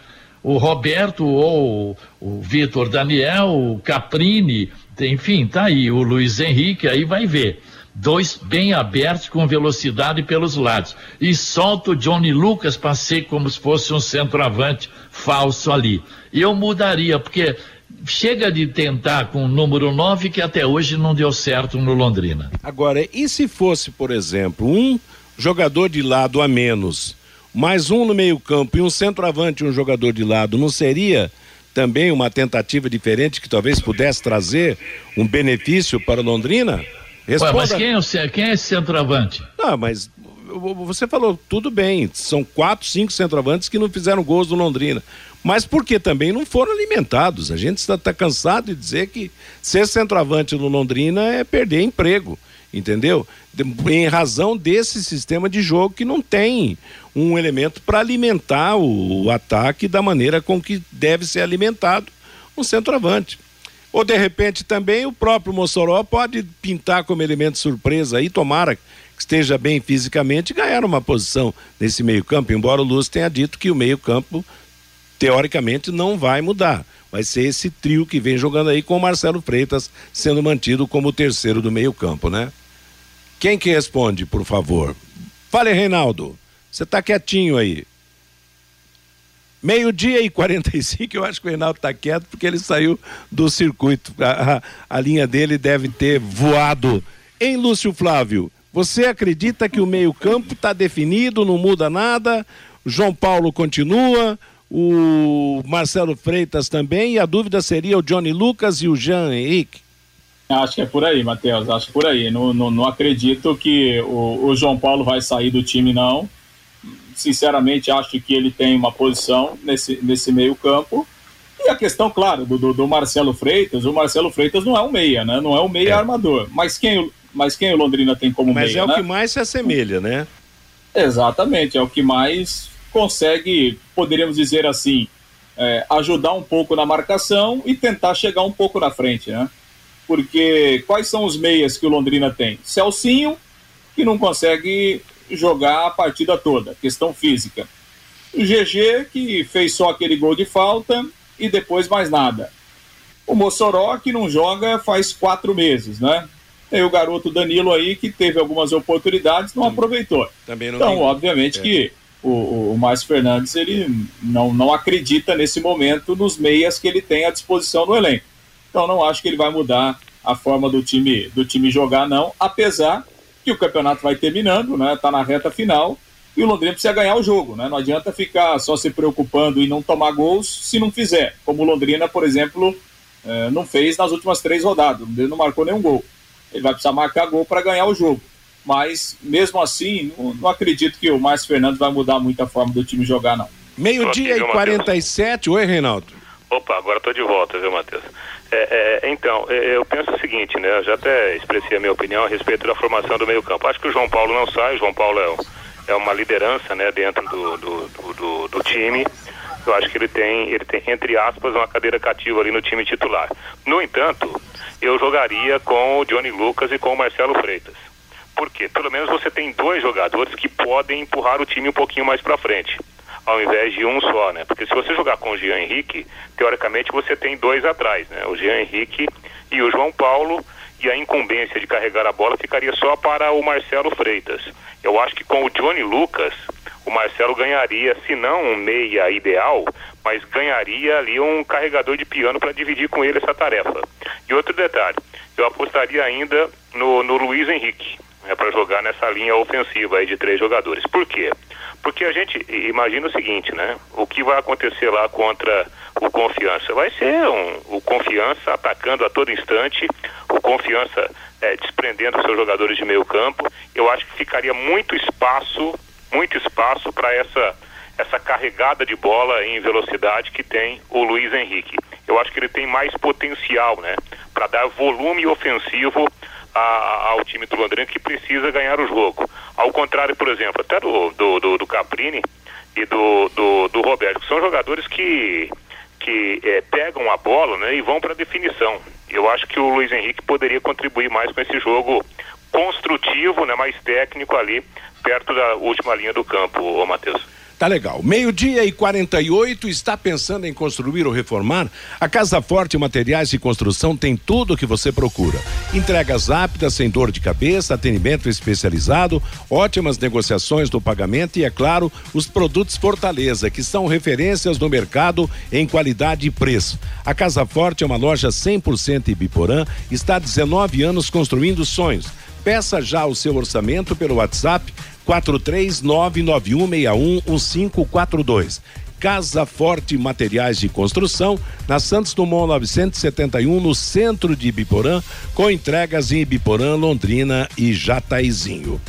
O Roberto ou o Vitor Daniel, o Caprini, enfim, tá aí, o Luiz Henrique, aí vai ver dois bem abertos com velocidade pelos lados. E solta o Johnny Lucas para ser como se fosse um centroavante falso ali. E eu mudaria, porque chega de tentar com o número 9 que até hoje não deu certo no Londrina. Agora, e se fosse, por exemplo, um jogador de lado a menos, mais um no meio-campo e um centroavante e um jogador de lado, não seria também uma tentativa diferente que talvez pudesse trazer um benefício para Londrina? Responda... Ué, mas quem é, o, quem é esse centroavante? Não, mas você falou tudo bem, são quatro, cinco centroavantes que não fizeram gols do Londrina. Mas porque também não foram alimentados. A gente está tá cansado de dizer que ser centroavante no Londrina é perder emprego, entendeu? Em razão desse sistema de jogo que não tem um elemento para alimentar o, o ataque da maneira com que deve ser alimentado um centroavante. Ou de repente também o próprio Mossoró pode pintar como elemento surpresa aí, tomara que esteja bem fisicamente e ganhar uma posição nesse meio-campo, embora o Luz tenha dito que o meio-campo teoricamente não vai mudar. Vai ser esse trio que vem jogando aí com o Marcelo Freitas sendo mantido como o terceiro do meio-campo, né? Quem que responde, por favor? Fale, Reinaldo. Você está quietinho aí. Meio-dia e 45, eu acho que o Reinaldo está quieto porque ele saiu do circuito. A, a, a, linha dele deve ter voado. Em Lúcio Flávio, você acredita que o meio-campo está definido, não muda nada? João Paulo continua, o Marcelo Freitas também, e a dúvida seria o Johnny Lucas e o Jean Henrique? Acho que é por aí, Matheus, acho por aí. Não, não, não acredito que o, o João Paulo vai sair do time, não sinceramente acho que ele tem uma posição nesse, nesse meio campo. E a questão, claro, do, do, Marcelo Freitas, o Marcelo Freitas não é um meia, né? Não é um meia é. armador. Mas quem, mas quem o Londrina tem como mas meia? Mas é né? o que mais se assemelha, né? Exatamente, é o que mais consegue, poderíamos dizer assim, é, ajudar um pouco na marcação e tentar chegar um pouco na frente, né? Porque quais são os meias que o Londrina tem? Celcinho, que não consegue jogar a partida toda, questão física. O GG, que fez só aquele gol de falta e depois mais nada. O Mossoró, que não joga faz quatro meses, né? Tem o garoto Danilo aí, que teve algumas oportunidades, não aproveitou. Também não então, tem... obviamente é. que o, o Márcio Fernandes, ele não, não acredita nesse momento nos meias que ele tem à disposição no elenco. Então, não acho que ele vai mudar a forma do time, do time jogar, não, apesar que o campeonato vai terminando, né? Tá na reta final e o Londrina precisa ganhar o jogo, né? Não adianta ficar só se preocupando em não tomar gols se não fizer. Como o Londrina, por exemplo, eh, não fez nas últimas três rodadas. Ele não marcou nenhum gol. Ele vai precisar marcar gol para ganhar o jogo. Mas, mesmo assim, não, não acredito que o Márcio Fernandes vai mudar muito a forma do time jogar, não. Meio-dia e 47. Oi, Reinaldo. Opa, agora estou de volta, viu, Matheus? É, é, então, é, eu penso o seguinte, né? Eu já até expressei a minha opinião a respeito da formação do meio-campo. Acho que o João Paulo não sai, o João Paulo é, é uma liderança, né, dentro do, do, do, do, time. Eu acho que ele tem, ele tem, entre aspas, uma cadeira cativa ali no time titular. No entanto, eu jogaria com o Johnny Lucas e com o Marcelo Freitas. Por quê? Pelo menos você tem dois jogadores que podem empurrar o time um pouquinho mais para frente ao invés de um só, né? Porque se você jogar com o Jean Henrique, teoricamente você tem dois atrás, né? O Jean Henrique e o João Paulo, e a incumbência de carregar a bola ficaria só para o Marcelo Freitas. Eu acho que com o Johnny Lucas, o Marcelo ganharia, se não um meia ideal, mas ganharia ali um carregador de piano para dividir com ele essa tarefa. E outro detalhe, eu apostaria ainda no, no Luiz Henrique, né, para jogar nessa linha ofensiva aí de três jogadores. Por quê? Porque a gente imagina o seguinte, né? O que vai acontecer lá contra o Confiança? Vai ser um, o Confiança atacando a todo instante, o Confiança é, desprendendo seus jogadores de meio campo. Eu acho que ficaria muito espaço, muito espaço para essa essa carregada de bola em velocidade que tem o Luiz Henrique. Eu acho que ele tem mais potencial, né, para dar volume ofensivo a, ao time do Londrina que precisa ganhar o jogo. Ao contrário, por exemplo, até do, do, do, do Caprini e do, do, do Roberto, que são jogadores que, que é, pegam a bola né, e vão para a definição. Eu acho que o Luiz Henrique poderia contribuir mais com esse jogo construtivo, né, mais técnico ali, perto da última linha do campo, ô Matheus. Tá legal. Meio-dia e 48, está pensando em construir ou reformar? A Casa Forte Materiais de Construção tem tudo o que você procura. Entregas rápidas, sem dor de cabeça, atendimento especializado, ótimas negociações do pagamento e, é claro, os produtos Fortaleza, que são referências no mercado em qualidade e preço. A Casa Forte é uma loja 100% Ibiporã, está há 19 anos construindo sonhos. Peça já o seu orçamento pelo WhatsApp 43991611542. Casa Forte Materiais de Construção, na Santos Dumont 971, no centro de Ibiporã, com entregas em Ibiporã, Londrina e Jataizinho.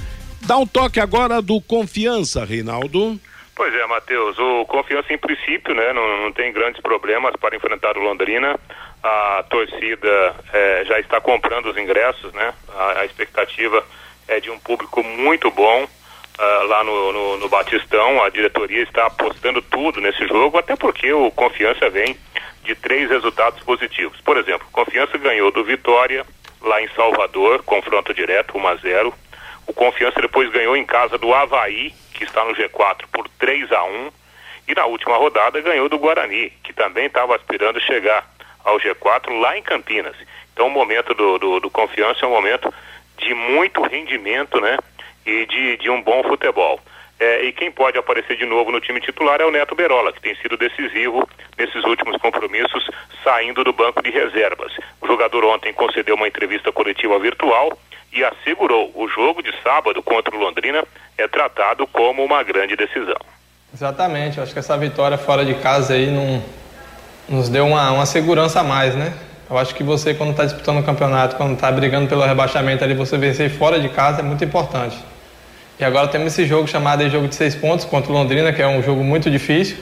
Dá um toque agora do Confiança, Reinaldo. Pois é, Matheus, o Confiança em princípio, né, não, não tem grandes problemas para enfrentar o Londrina. A torcida é, já está comprando os ingressos, né? A, a expectativa é de um público muito bom uh, lá no, no, no, Batistão. A diretoria está apostando tudo nesse jogo, até porque o Confiança vem de três resultados positivos. Por exemplo, Confiança ganhou do Vitória lá em Salvador, confronto direto 1 a 0. O Confiança depois ganhou em casa do Havaí, que está no G4, por 3 a 1. E na última rodada ganhou do Guarani, que também estava aspirando chegar ao G4 lá em Campinas. Então o momento do, do, do Confiança é um momento de muito rendimento, né? E de, de um bom futebol. É, e quem pode aparecer de novo no time titular é o Neto Berola, que tem sido decisivo nesses últimos compromissos, saindo do banco de reservas. O jogador ontem concedeu uma entrevista coletiva virtual e assegurou o jogo de sábado contra o Londrina é tratado como uma grande decisão. Exatamente, acho que essa vitória fora de casa aí não, nos deu uma, uma segurança a mais, né? Eu acho que você, quando está disputando o campeonato, quando está brigando pelo rebaixamento ali, você vencer fora de casa é muito importante. E agora temos esse jogo chamado de jogo de seis pontos contra o Londrina, que é um jogo muito difícil,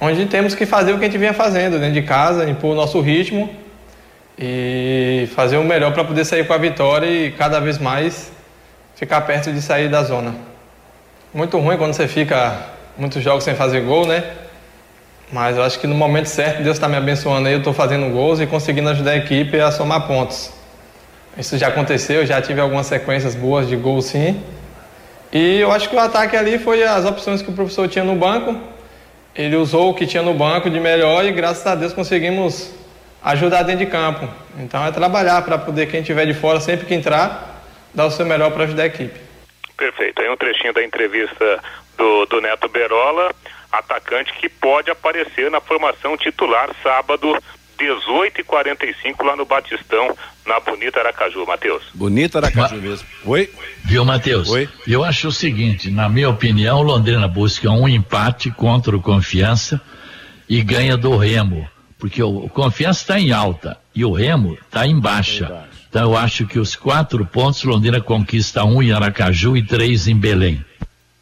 onde temos que fazer o que a gente vinha fazendo dentro de casa, impor o nosso ritmo e fazer o melhor para poder sair com a vitória e cada vez mais ficar perto de sair da zona. Muito ruim quando você fica muitos jogos sem fazer gol, né? Mas eu acho que no momento certo Deus está me abençoando aí, eu estou fazendo gols e conseguindo ajudar a equipe a somar pontos. Isso já aconteceu, já tive algumas sequências boas de gols sim. E eu acho que o ataque ali foi as opções que o professor tinha no banco. Ele usou o que tinha no banco de melhor e graças a Deus conseguimos ajudar dentro de campo. Então é trabalhar para poder quem estiver de fora, sempre que entrar, dar o seu melhor para ajudar a equipe. Perfeito. Aí um trechinho da entrevista do, do Neto Berola, atacante que pode aparecer na formação titular sábado 18 e 45 lá no Batistão, na Bonita Aracaju, Matheus. Bonita Aracaju Ma... mesmo. Oi? Viu, Matheus? Oi? Eu acho o seguinte, na minha opinião, Londrina busca um empate contra o Confiança e ganha do Remo, porque o, o Confiança está em alta e o Remo está em baixa. Então eu acho que os quatro pontos Londrina conquista um em Aracaju e três em Belém.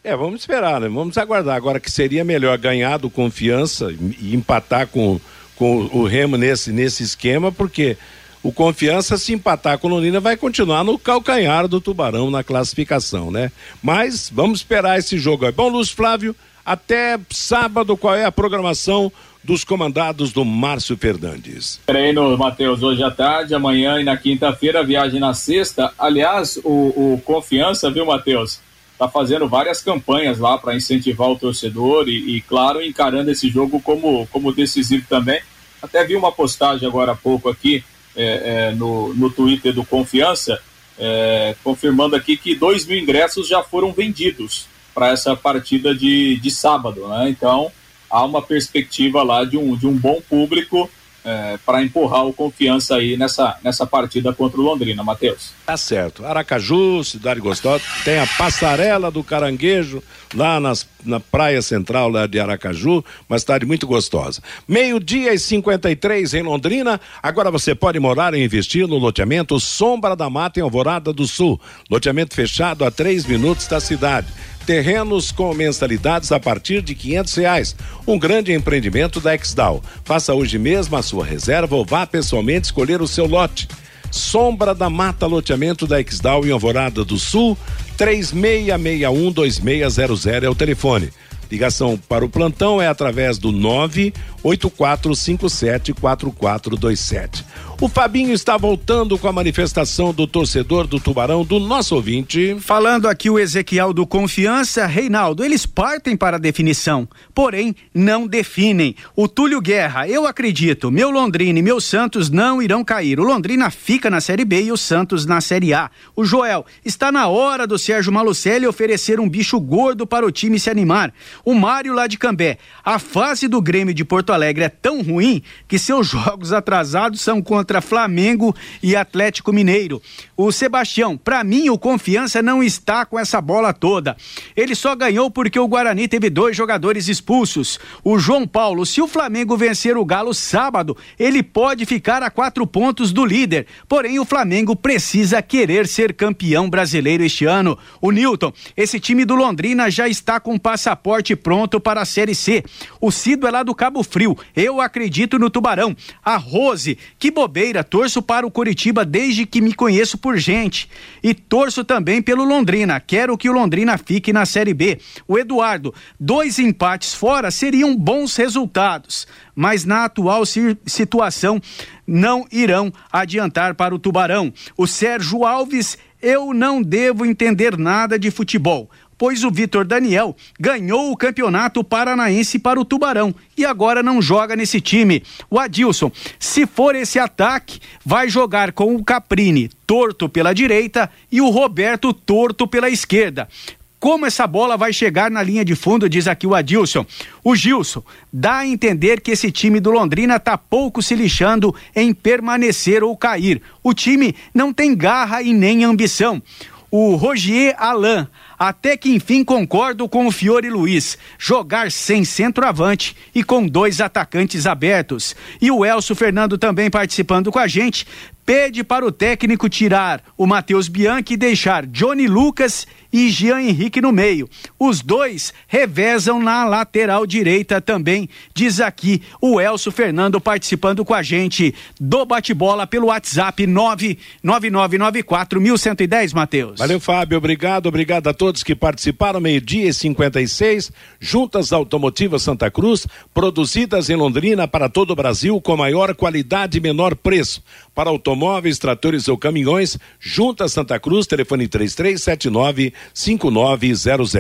É, vamos esperar, né? Vamos aguardar. Agora que seria melhor ganhar do Confiança e empatar com com o Remo nesse, nesse esquema, porque o Confiança, se empatar com o Londrina, vai continuar no calcanhar do Tubarão na classificação, né? Mas vamos esperar esse jogo aí. Bom, Luz Flávio, até sábado, qual é a programação dos comandados do Márcio Fernandes? Treino, Matheus, hoje à tarde, amanhã e na quinta-feira, viagem na sexta. Aliás, o, o Confiança, viu, Matheus? Está fazendo várias campanhas lá para incentivar o torcedor e, e, claro, encarando esse jogo como, como decisivo também. Até vi uma postagem agora há pouco aqui é, é, no, no Twitter do Confiança, é, confirmando aqui que dois mil ingressos já foram vendidos para essa partida de, de sábado, né? Então há uma perspectiva lá de um, de um bom público é, para empurrar o confiança aí nessa, nessa partida contra o Londrina, Matheus. Tá certo. Aracaju, cidade gostosa, tem a passarela do caranguejo lá nas, na praia central lá de Aracaju, uma cidade muito gostosa. Meio-dia e 53 em Londrina. Agora você pode morar e investir no loteamento Sombra da Mata em Alvorada do Sul. Loteamento fechado a três minutos da cidade Terrenos com mensalidades a partir de quinhentos reais. Um grande empreendimento da Exdal. Faça hoje mesmo a sua reserva ou vá pessoalmente escolher o seu lote. Sombra da Mata Loteamento da Exdal em Alvorada do Sul, 3661 2600 é o telefone. Ligação para o plantão é através do 984574427. O Fabinho está voltando com a manifestação do torcedor do Tubarão, do nosso ouvinte. Falando aqui o Ezequiel do Confiança, Reinaldo, eles partem para a definição, porém não definem. O Túlio Guerra, eu acredito, meu Londrina e meu Santos não irão cair. O Londrina fica na Série B e o Santos na Série A. O Joel, está na hora do Sérgio Malucelli oferecer um bicho gordo para o time se animar. O Mário lá de Cambé, a fase do Grêmio de Porto Alegre é tão ruim que seus (laughs) jogos atrasados são contra Flamengo e Atlético Mineiro. O Sebastião, para mim o Confiança não está com essa bola toda. Ele só ganhou porque o Guarani teve dois jogadores expulsos. O João Paulo, se o Flamengo vencer o Galo sábado, ele pode ficar a quatro pontos do líder. Porém, o Flamengo precisa querer ser campeão brasileiro este ano. O Newton, esse time do Londrina já está com passaporte pronto para a Série C. O Cido é lá do Cabo Frio. Eu acredito no Tubarão. A Rose, que bobeira torço para o Curitiba desde que me conheço por gente. E torço também pelo Londrina. Quero que o Londrina fique na Série B. O Eduardo, dois empates fora seriam bons resultados, mas na atual situação não irão adiantar para o Tubarão. O Sérgio Alves, eu não devo entender nada de futebol pois o Vitor Daniel ganhou o campeonato paranaense para o Tubarão e agora não joga nesse time. O Adilson, se for esse ataque, vai jogar com o Caprini torto pela direita e o Roberto torto pela esquerda como essa bola vai chegar na linha de fundo, diz aqui o Adilson. O Gilson dá a entender que esse time do Londrina tá pouco se lixando em permanecer ou cair. O time não tem garra e nem ambição. O Rogier Alain, até que enfim concordo com o Fiore Luiz. Jogar sem centroavante e com dois atacantes abertos. E o Elcio Fernando também participando com a gente pede para o técnico tirar o Matheus Bianchi e deixar Johnny Lucas e Jean Henrique no meio. Os dois revezam na lateral direita também, diz aqui o Elcio Fernando participando com a gente do bate-bola pelo WhatsApp 999941110, Matheus. Valeu, Fábio, obrigado, obrigado a todos que participaram, meio-dia e 56, juntas automotivas Santa Cruz, produzidas em Londrina para todo o Brasil com maior qualidade e menor preço. Para automóveis, tratores ou caminhões, juntas Santa Cruz, telefone 3379 5900.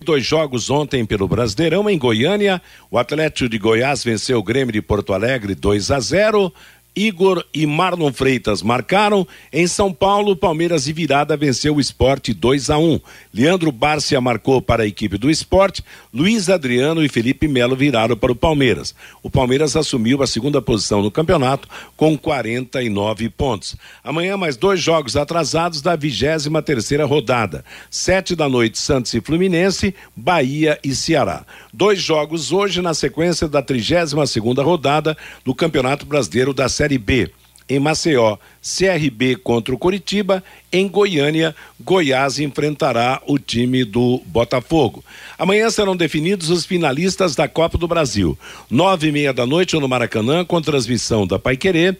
Dois jogos ontem pelo Brasileirão em Goiânia. O Atlético de Goiás venceu o Grêmio de Porto Alegre 2 a 0. Igor e Marlon Freitas marcaram. Em São Paulo, Palmeiras e Virada venceu o esporte 2 a 1 Leandro Bárcia marcou para a equipe do esporte. Luiz Adriano e Felipe Melo viraram para o Palmeiras. O Palmeiras assumiu a segunda posição no campeonato com 49 pontos. Amanhã, mais dois jogos atrasados da 23 terceira rodada. Sete da noite, Santos e Fluminense, Bahia e Ceará. Dois jogos hoje na sequência da 32 segunda rodada do Campeonato Brasileiro da Série B. Em Maceió, CRB contra o Coritiba. Em Goiânia, Goiás enfrentará o time do Botafogo. Amanhã serão definidos os finalistas da Copa do Brasil. Nove e meia da noite no Maracanã, com transmissão da Paiquerê.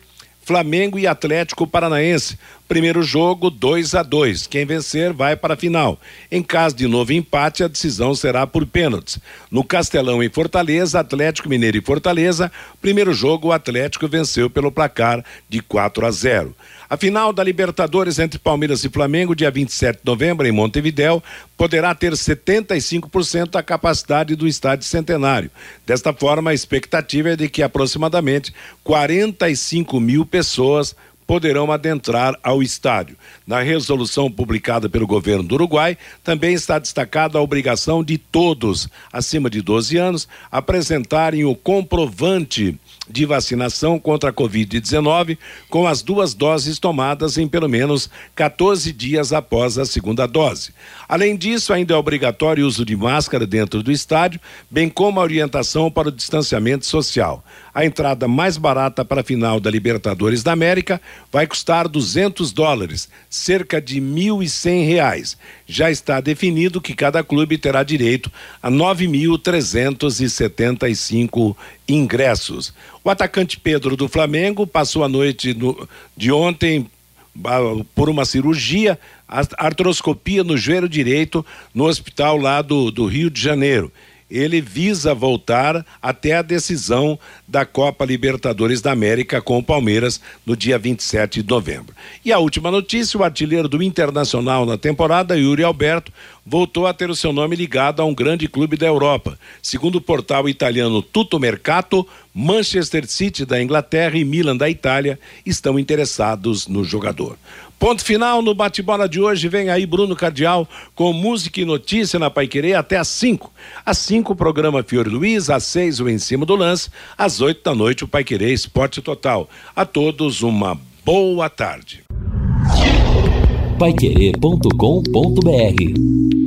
Flamengo e Atlético Paranaense. Primeiro jogo 2 a 2. Quem vencer vai para a final. Em caso de novo empate, a decisão será por pênaltis. No Castelão em Fortaleza, Atlético Mineiro e Fortaleza, primeiro jogo o Atlético venceu pelo placar de 4 a 0. A final da Libertadores entre Palmeiras e Flamengo, dia 27 de novembro, em Montevidéu, poderá ter 75% da capacidade do estádio centenário. Desta forma, a expectativa é de que aproximadamente 45 mil pessoas poderão adentrar ao estádio. Na resolução publicada pelo governo do Uruguai, também está destacada a obrigação de todos acima de 12 anos apresentarem o comprovante de vacinação contra a Covid-19 com as duas doses tomadas em pelo menos 14 dias após a segunda dose. Além disso, ainda é obrigatório o uso de máscara dentro do estádio, bem como a orientação para o distanciamento social. A entrada mais barata para a final da Libertadores da América vai custar 200 dólares, cerca de 1.100 reais. Já está definido que cada clube terá direito a 9.375 ingressos. O atacante Pedro do Flamengo passou a noite no, de ontem por uma cirurgia, artroscopia no joelho direito, no hospital lá do, do Rio de Janeiro ele visa voltar até a decisão da Copa Libertadores da América com o Palmeiras no dia 27 de novembro. E a última notícia: o artilheiro do Internacional na temporada, Yuri Alberto, voltou a ter o seu nome ligado a um grande clube da Europa. Segundo o portal italiano Tutto Mercato, Manchester City da Inglaterra e Milan da Itália estão interessados no jogador. Ponto final no bate-bola de hoje. Vem aí Bruno Cardial com música e notícia na Paiquerê até às 5. Às 5, o programa Fiore Luiz. Às 6, o Em Cima do Lance. Às 8 da noite, o Paiquerê Esporte Total. A todos, uma boa tarde. Paiquerê.com.br